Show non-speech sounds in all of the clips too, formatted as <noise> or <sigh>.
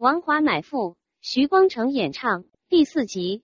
王华买父，徐光成演唱第四集。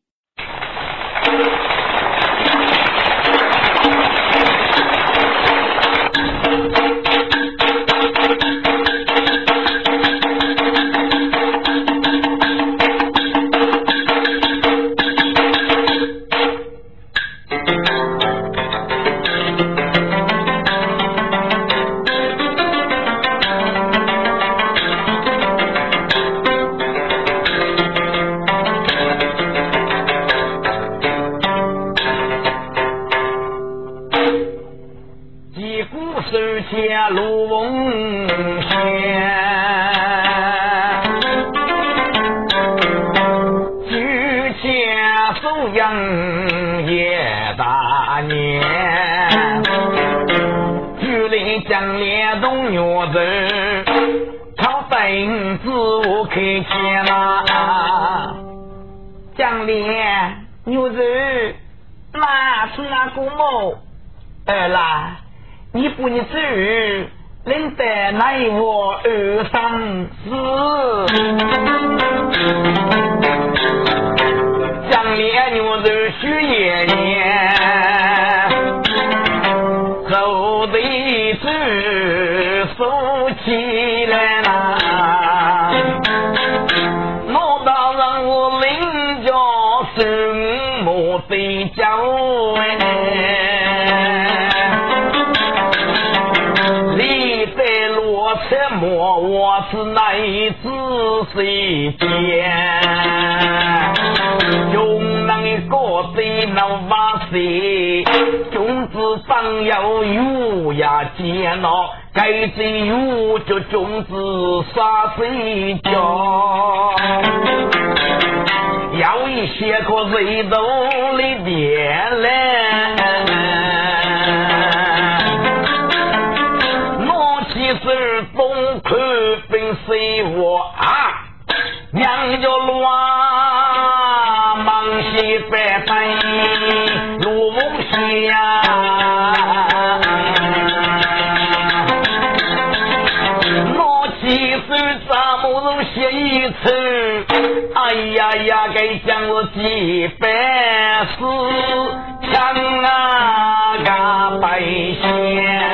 张丽牛肉那是那个某二啦你不你走儿能得那一我二三四张丽牛肉是爷爷。是那一只飞用那个嘴能把谁种子当药用呀见了该怎就种子撒肥角要一些个味道的变脸随我啊 <laughs> 娘就乱忙西白风入梦乡我七一次哎呀呀该讲我几百事讲啊个百姓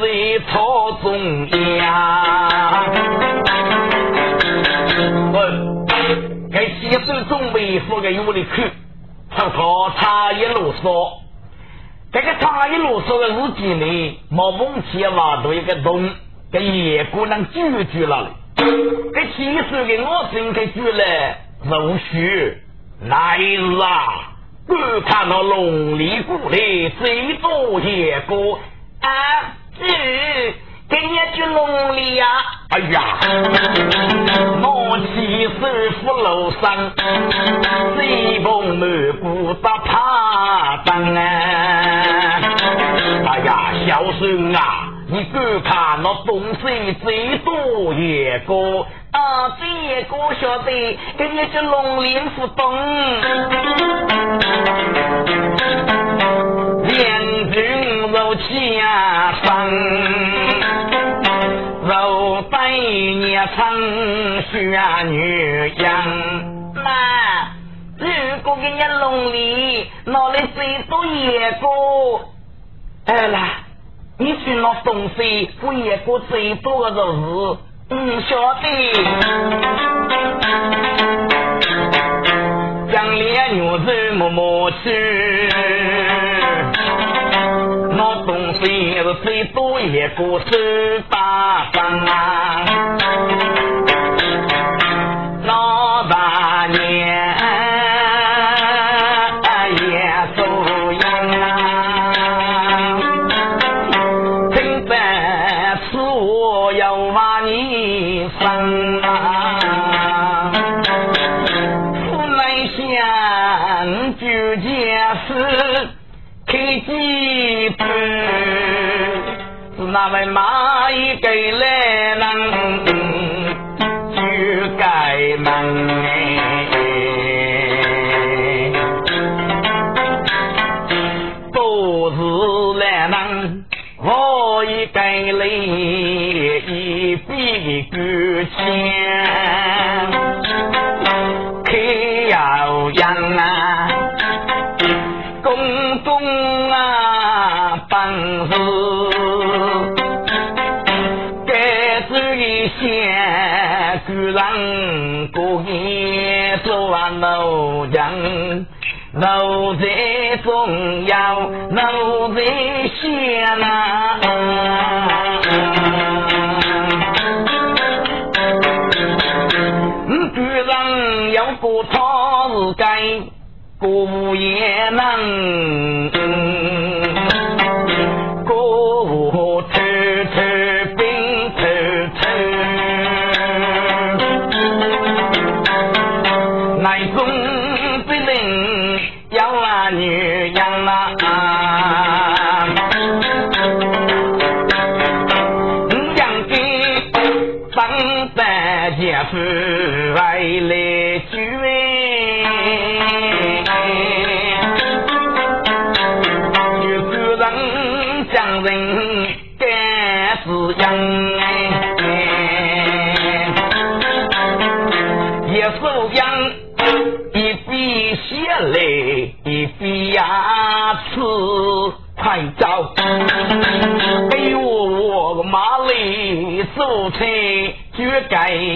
在草丛里问，我给七叔准备付给屋里去，他他他一路说，这个他一路说的日记里，毛凤姐娃多一个东，给野姑娘住住了嘞，给七叔给我是应该住了，陆续来啦。不看到龙里谷里最多野过啊。这跟一句龙里呀，哎呀，我起手扶老山，西风满谷打怕挡哎。哎呀，小孙啊，你别看那东西最多也过，啊，这也高晓得，跟一句龙鳞不动。风雪女将。妈，如果给人弄里，哪里谁都野过。哎啦，你去拿东西，我野过最多的日子，嗯，晓得。将来女子默默去。东西也是最多，也不十八方。开几盘，是那位蚂蚁给来人就该门。给了一笔股钱，奴才重要，奴才先呐。嗯，居然有个他是该过也能。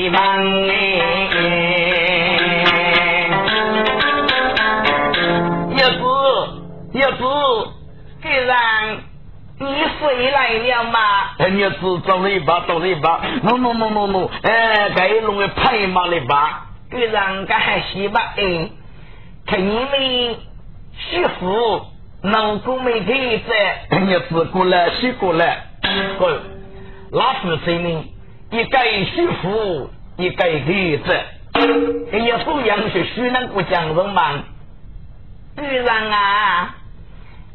该忙哎！叶子，叶子，既然你回来了嘛？哎，叶子，走了一把，走了一把，喏喏喏喏喏，哎，该弄个拍马了吧？既然该还是吧？哎，看你们媳妇能够没给在？叶子过来，洗过来，过，老夫谁呢？一个媳妇，一个儿子，哎呀，富养是许能过讲人嘛？居然啊，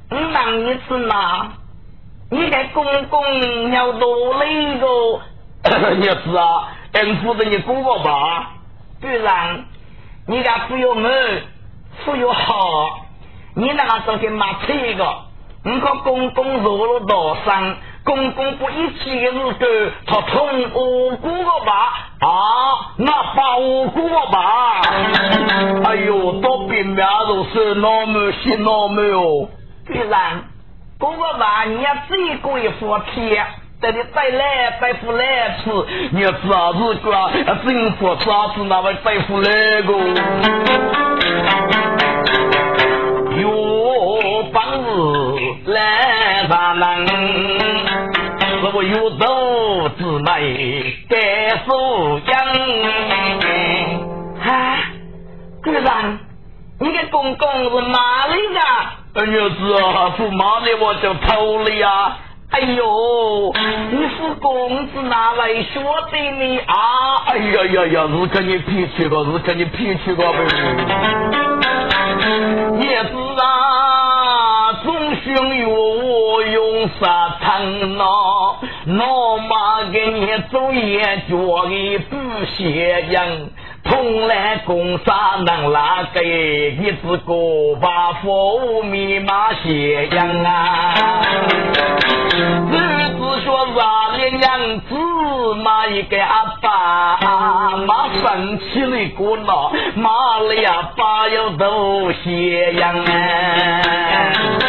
你忙一次嘛？你的公公要多累个？<coughs> 也是啊，恩负的你公公吧？居然，你家富有门，富有好，你那个昨天买车个，你个公公坐了多少？公公不一起的日子，他痛无辜个吧？啊，那把无辜个吧？哎呦，都比面都是那么些那么哦。既然，哥哥吧，你要自己过一副贴，等你再来再回来次，你要啥子瓜？政府啥子那么再回来个？该收养。哈，局长，你的公公是哪里的？儿子啊，是哪里我就偷了呀。哎呦，你是公子哪来说的你啊？哎呀呀呀，是跟你脾气个，是跟你脾气个呗。叶子啊，总想有我用啥疼喏？老妈给你做也脚的不写样，从来公啥能拿给你只个把佛密码写样啊？儿子说啥的娘子嘛一个阿爸，妈生气的过闹，妈了呀爸要都写样啊？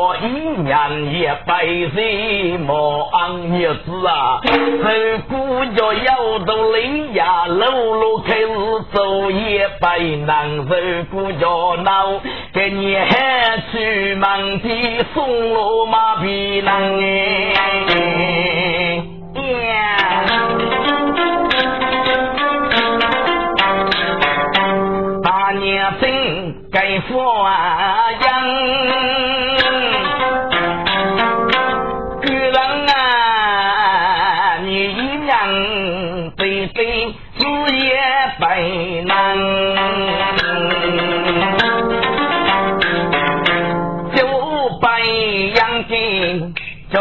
伯父一年也白日忙日子啊，受苦就要到离呀，路路开始走也白难受苦就闹，给你喊去忙的送罗马皮囊哎呀。真该发扬，难，就被养进家。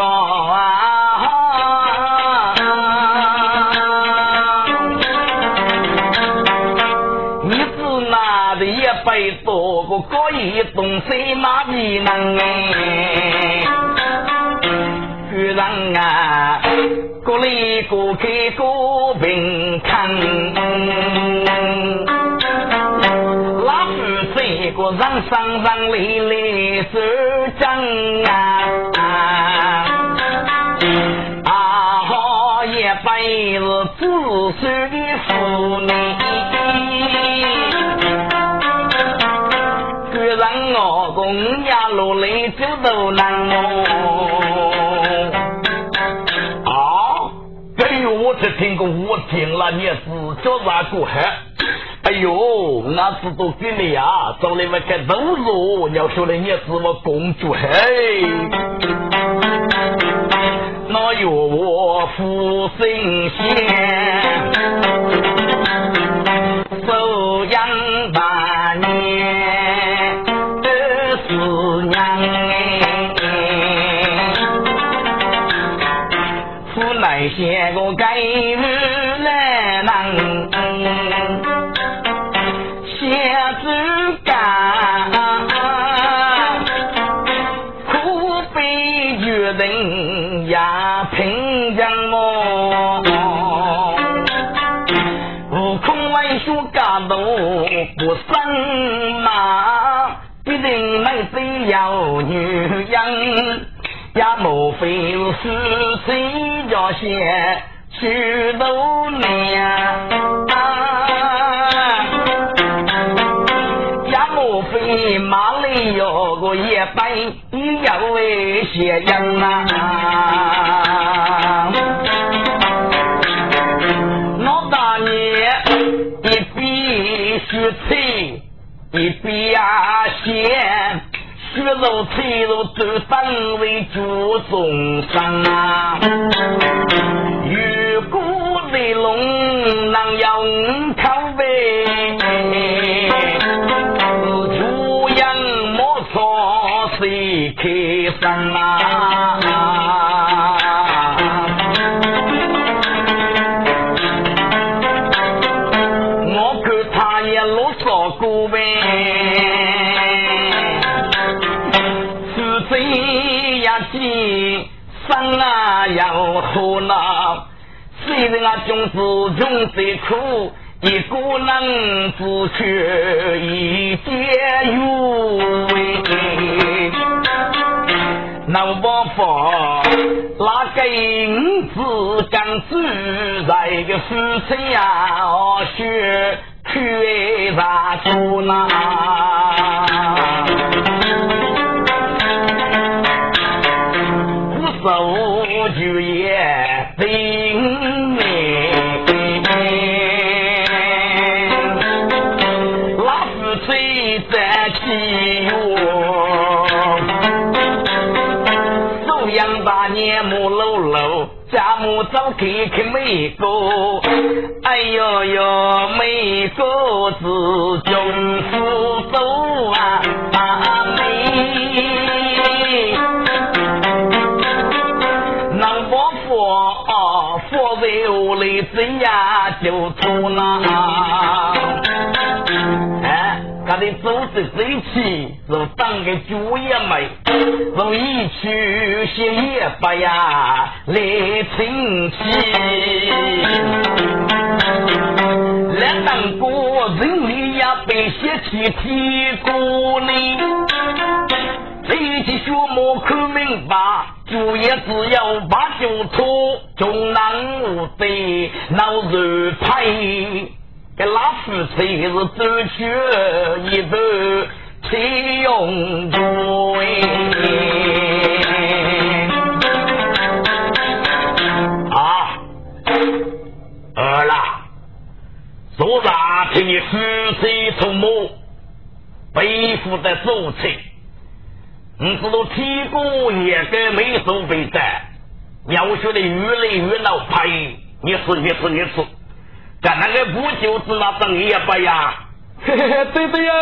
你是哪的一百多个可以东西哪里能哎？居然啊！各里各开各人上上累累受争啊！啊好一辈子子孙的妇女，居然我公家落来就都难哦。我只听过，我听了你是叫啥过海？哎呦，我知道给你啊，找你们个动作，要说的你是我公主嘿。那有我父神仙，收养八年二十娘。写个该日来能女人。也莫非是谁家先许多年？也莫非马里有个一百一要为些人啊？我当年一笔虚钱，一笔啊血肉脆肉都当为主众生啊！如果内龙能用人啊穷子穷得苦，一个人自却一点有味。那我佛那个银子刚自在个夫妻呀，学去啥做呢？手举也顶面，老夫吹在起哟，收养八年木喽喽，家母早开开美国，哎呦呦美国子中福州啊，我来怎呀就错了。哎，他的组织在一起，是当个主也没，从一去些也不呀来亲戚。两当个人里呀被写起提过呢。这一起学莫看明白，主业只有把酒错，中南无对，老肉派，给老夫妻是走去一步，才用对。啊，儿啦，昨日听你夫妻同母，背负的祖亲。你知道天公也该没收费的，要学的越来越闹派，你是你是你是，干那个不就是那等一把呀？<laughs> 嘿嘿，对对呀，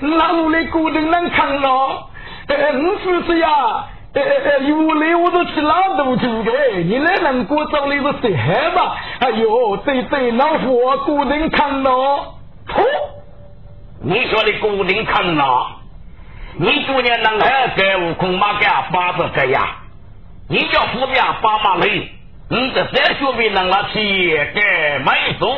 那屋里固定能看了，哎，五十岁呀，哎哎哎，有来我都去拉肚子的，你来能过找你是谁害吧？哎呦，对对，老夫固定看了，噗！你说的固定看了，你昨年能还给悟空马给八十个呀？你叫副兵八马雷，你这三学兵能拿去给买走？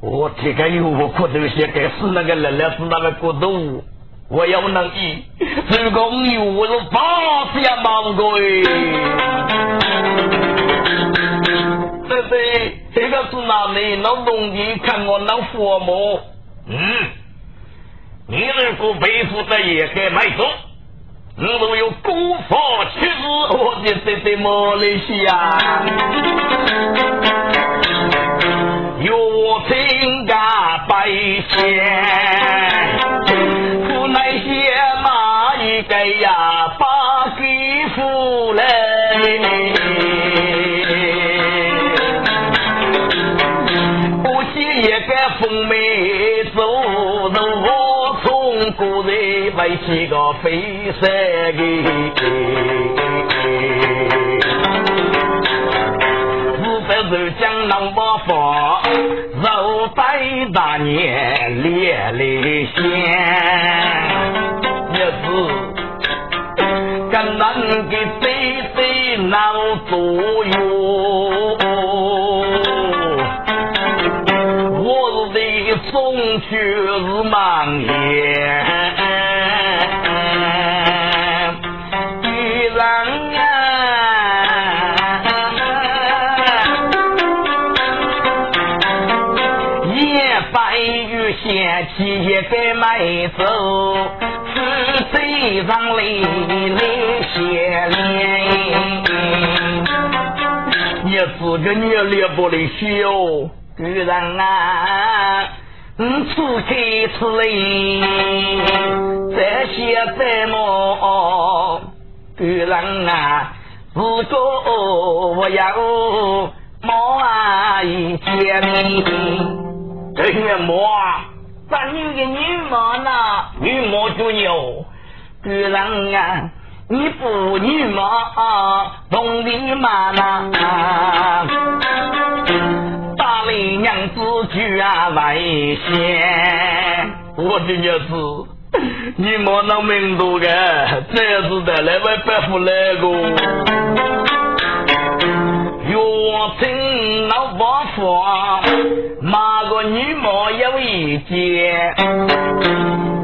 我这个有我骨头些该死那个来来是那个骨头，我要能医，这个有我是八十也忙过哎。对对，这个是哪里？老东西看我能佛母，嗯，你如果背负着也该卖走，你都有功法去世，我的对对马来西亚。有情感百姓，人为起个飞山是江南八方，肉带大年连连香，也是跟那个贼贼闹左右，我是的中秋日满夜。是嘴上泪泪血淋。你自个你也不的笑，居然啊，嗯，出开出来，这些怎么？居然啊，如果我要毛一见面，这些毛啊。咱女的女模呢？女模就有，女人啊，你不女模，懂的嘛呢？大雷娘子居然外仙，我的娘子，你莫那名多个，这是的来位白富来个。我听老伯说，马个女模有一件，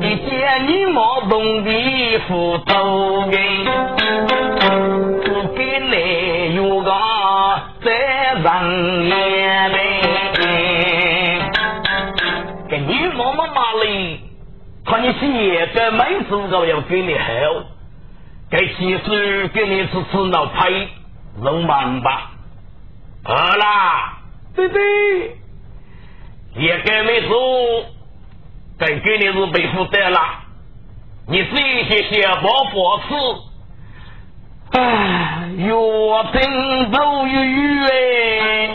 一件女模动的斧头根，不给你有个在上眼嘞。给女模嘛嘛嘞，看你写的没数个要给你好，该其实给你吃吃脑菜肉馒吧。好啦，对对，也该没走，该给你是背负担了。你这些些包佛吃，哎，越听都越冤。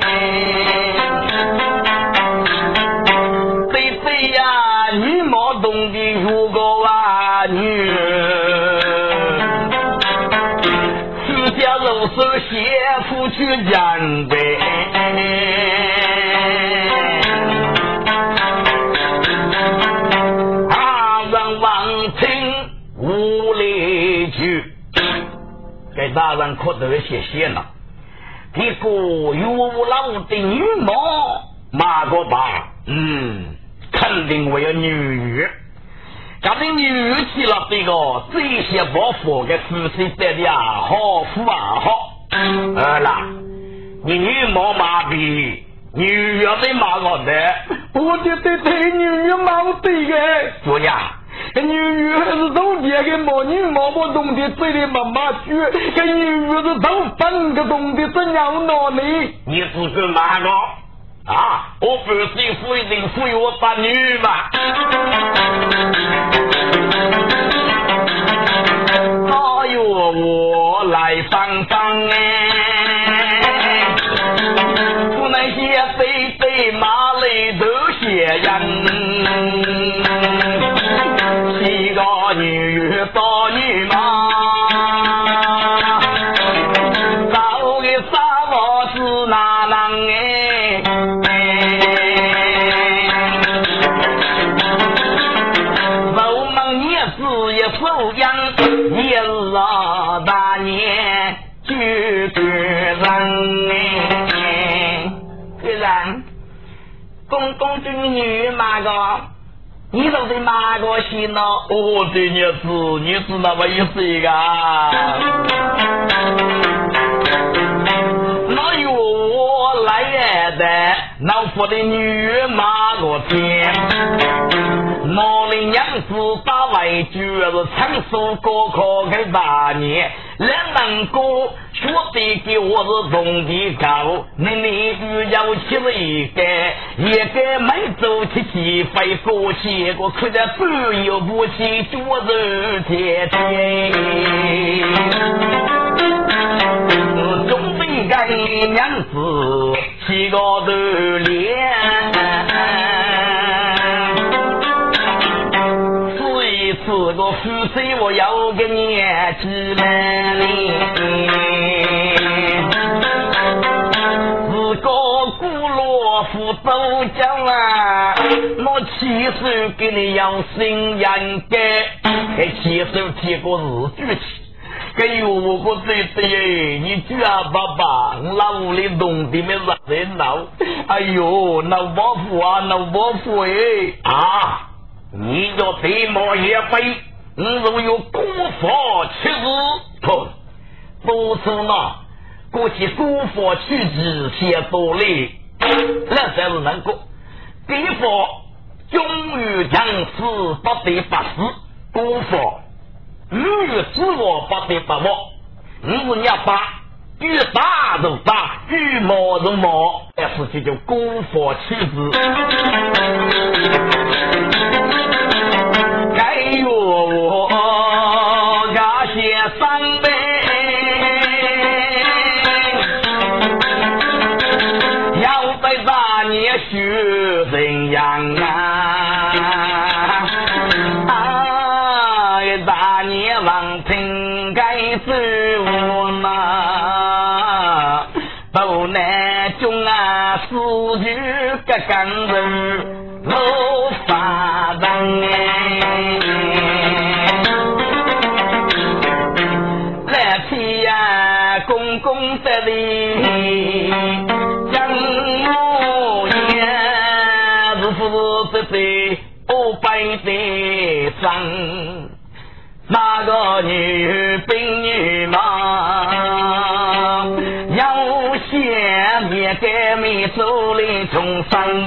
对对呀，你莫懂得如果啊女。手写出去讲的，啊，人望听无理句，给大人可得谢谢了。一个有老的女模，马个吧？嗯，肯定我有女。家里女去了，这个这些包袱给夫妻带的啊，好富啊好。儿啦，你女毛麻痹，女要得骂我的，我觉得对女女骂我对的。姑娘，女女还是懂爹的毛，女毛不懂的嘴里骂骂句，这女女是懂分个懂得怎样闹呢？你是个骂我。啊！我不是不一定赋予我把女嘛。哎呦，我来帮帮哎！我那些飞飞马累都血人，七个女到女马。女马个，你都是哪个心咯？哦，这女子，你是那么意思个？哪有我来的？老夫的女马个天？我的娘子打外就是长寿高考给八年，两门哥学的给我是中的高，你邻居要起了一个，一个没走起起飞过去，我看着不由不起脚肉贴贴。中非干娘子七个头脸。个夫妻我要个年纪满哩，四个古罗夫都讲啊，我亲手给你养心养肝，还亲手提个日举去。哎呦，我对对，你居然爸爸，那屋里弄的没人闹，哎呦，闹伯父啊，闹伯父哎啊！你叫对毛也飞，你若有孤佛去子，不，不是那过去孤佛去子先多累，那才是能够。地佛终于将死不得不死，孤佛欲自我不得不亡，你是你要把越大就大，越毛就毛，但是这叫孤佛去子。个干人。功德里，将我言，是不是在五百的上？那个女兵女马，走的重生，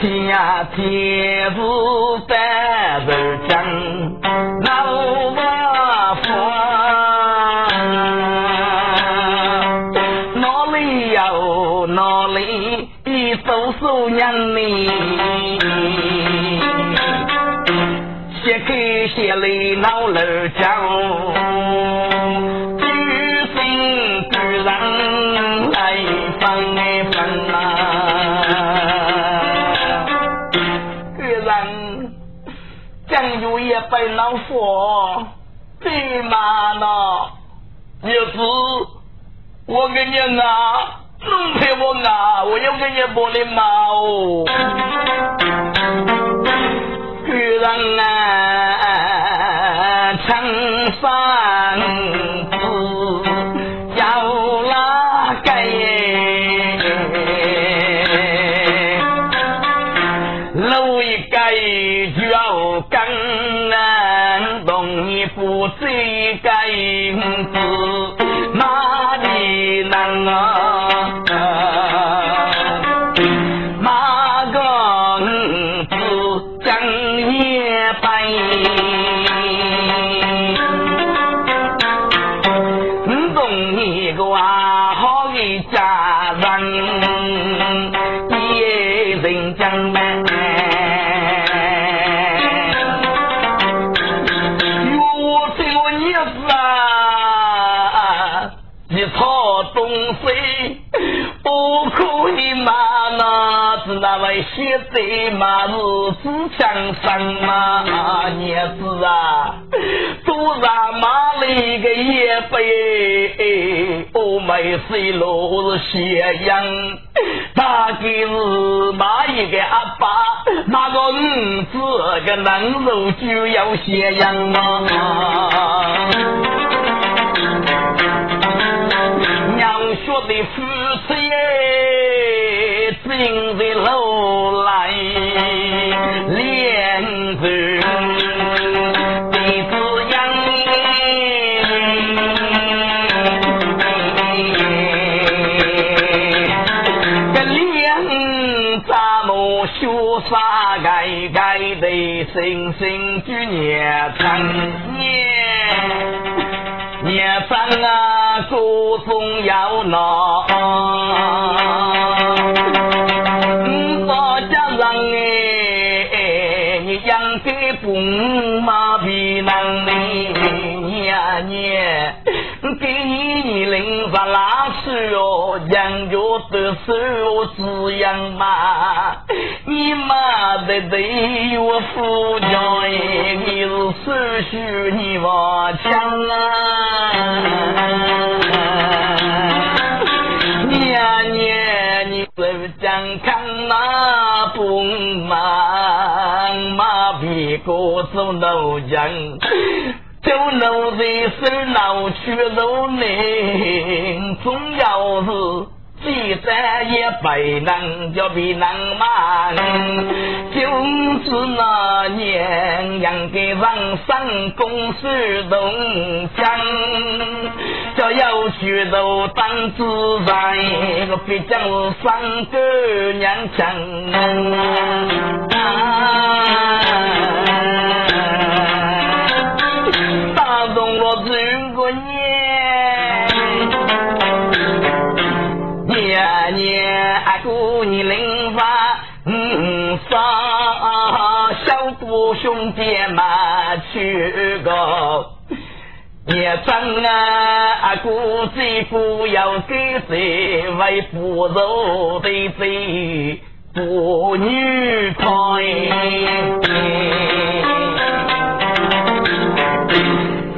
天呀天是单人讲，那我佛。姑娘你，写给写里闹楼讲，本老佛，你妈呢？也是，我给你啊，弄陪我啊，我要给你不的妈哦。女人啊，成双。位写在马日子墙上嘛，娘子啊，多让马里个也背，我没水路是斜阳，大概是马一个阿爸，那个儿子个能肉就要斜阳嘛。娘说的夫妻耶，正在楼来两人鼻子痒，这两咱们学啥改改的，声声句念唱念。年饭啊，各种要闹，马皮能力，年年给你你领发拉屎哦，养着的手滋养嘛，你妈的对我负责哎，你是手续你往强啊。年年你走健康那不忙，马屁股走路人，走路的手脑去路灵，总要是。记得也不能叫别人骂，就是那年养给人生公司动江，叫要去都当自然，我毕竟是三个娘亲。年年阿姑你领发，嗯啥小姑兄弟嘛去个。也真啊，阿姑最不要给谁为不肉的贼不女胎。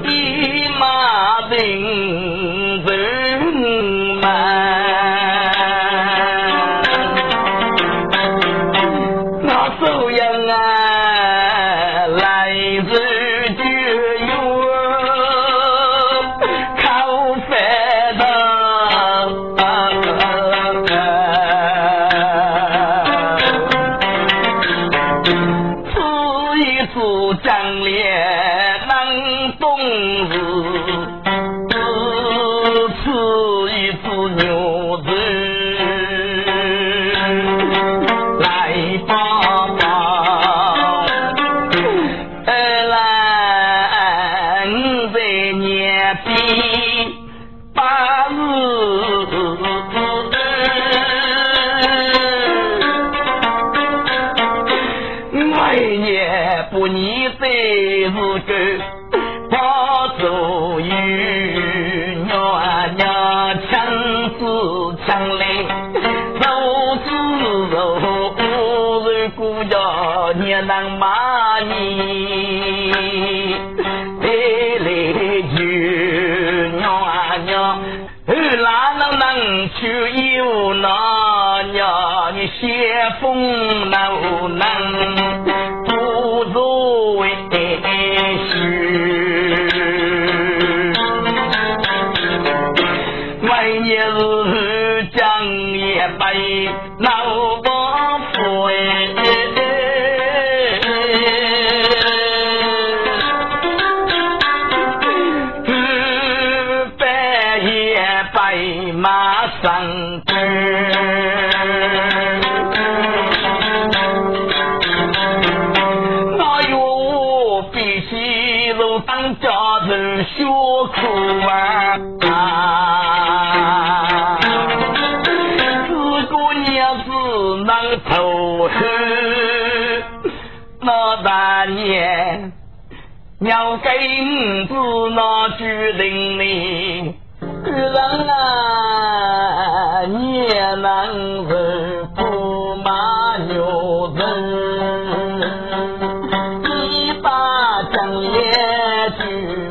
一马定年比八日。马上阵。哎呦，必须都当家人学苦啊！自个娘子能头后，那大年。要给五子那决定哩，女郎啊你也能闻不骂娘子你把香烟举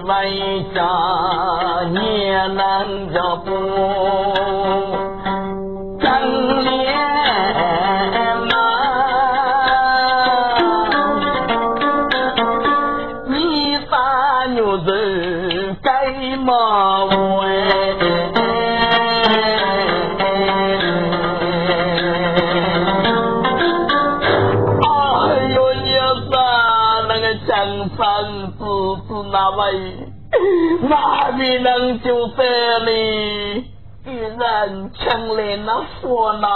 外加你也能要不救得你？与人成了那佛呐，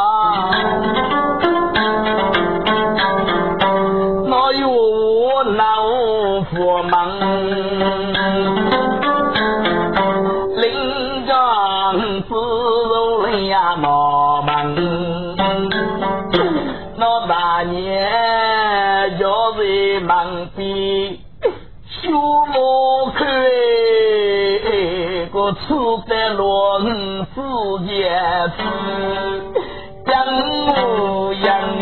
哪有我老佛忙？临江自如人呀，闹忙。我吃得落五子叶子，养我养你。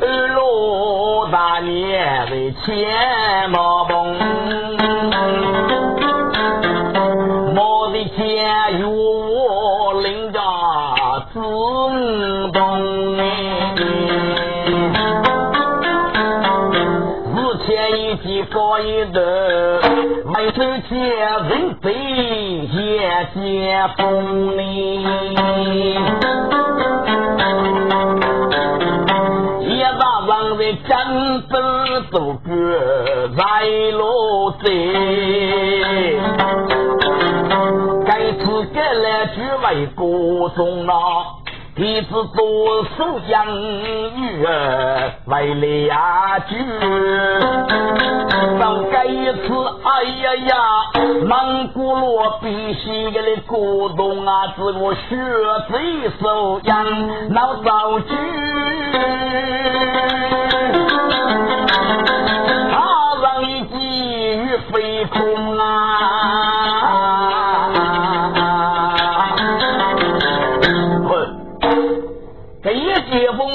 二罗大年为钱毛崩，毛的钱有我高一头，没手见人背也见风哩。一大上在江边走个在路走，该次该来就为歌颂了。弟子左手养女儿为了句，到这一次，哎呀呀，蒙古罗必须给你鼓动啊，是我学贼手养老造句，解封，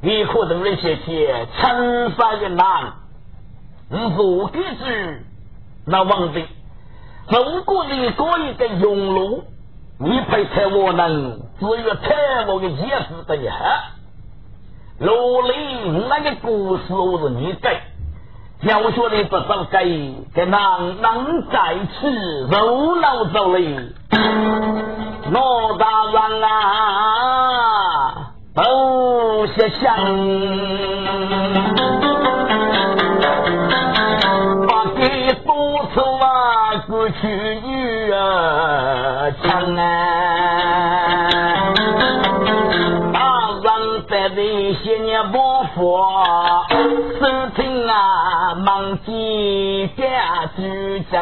你可能那些钱成三个难，如给之那王的，如果你过一个用路，你配才我能，只有太我的意思的呀。罗里那个故事我是你改，小说里不少改，给男能在此热闹着哩，罗大人啊！<laughs> 都些想，把给多愁啊，过去女儿强啊，大人在这些年不佛，收听啊，忙记家主真。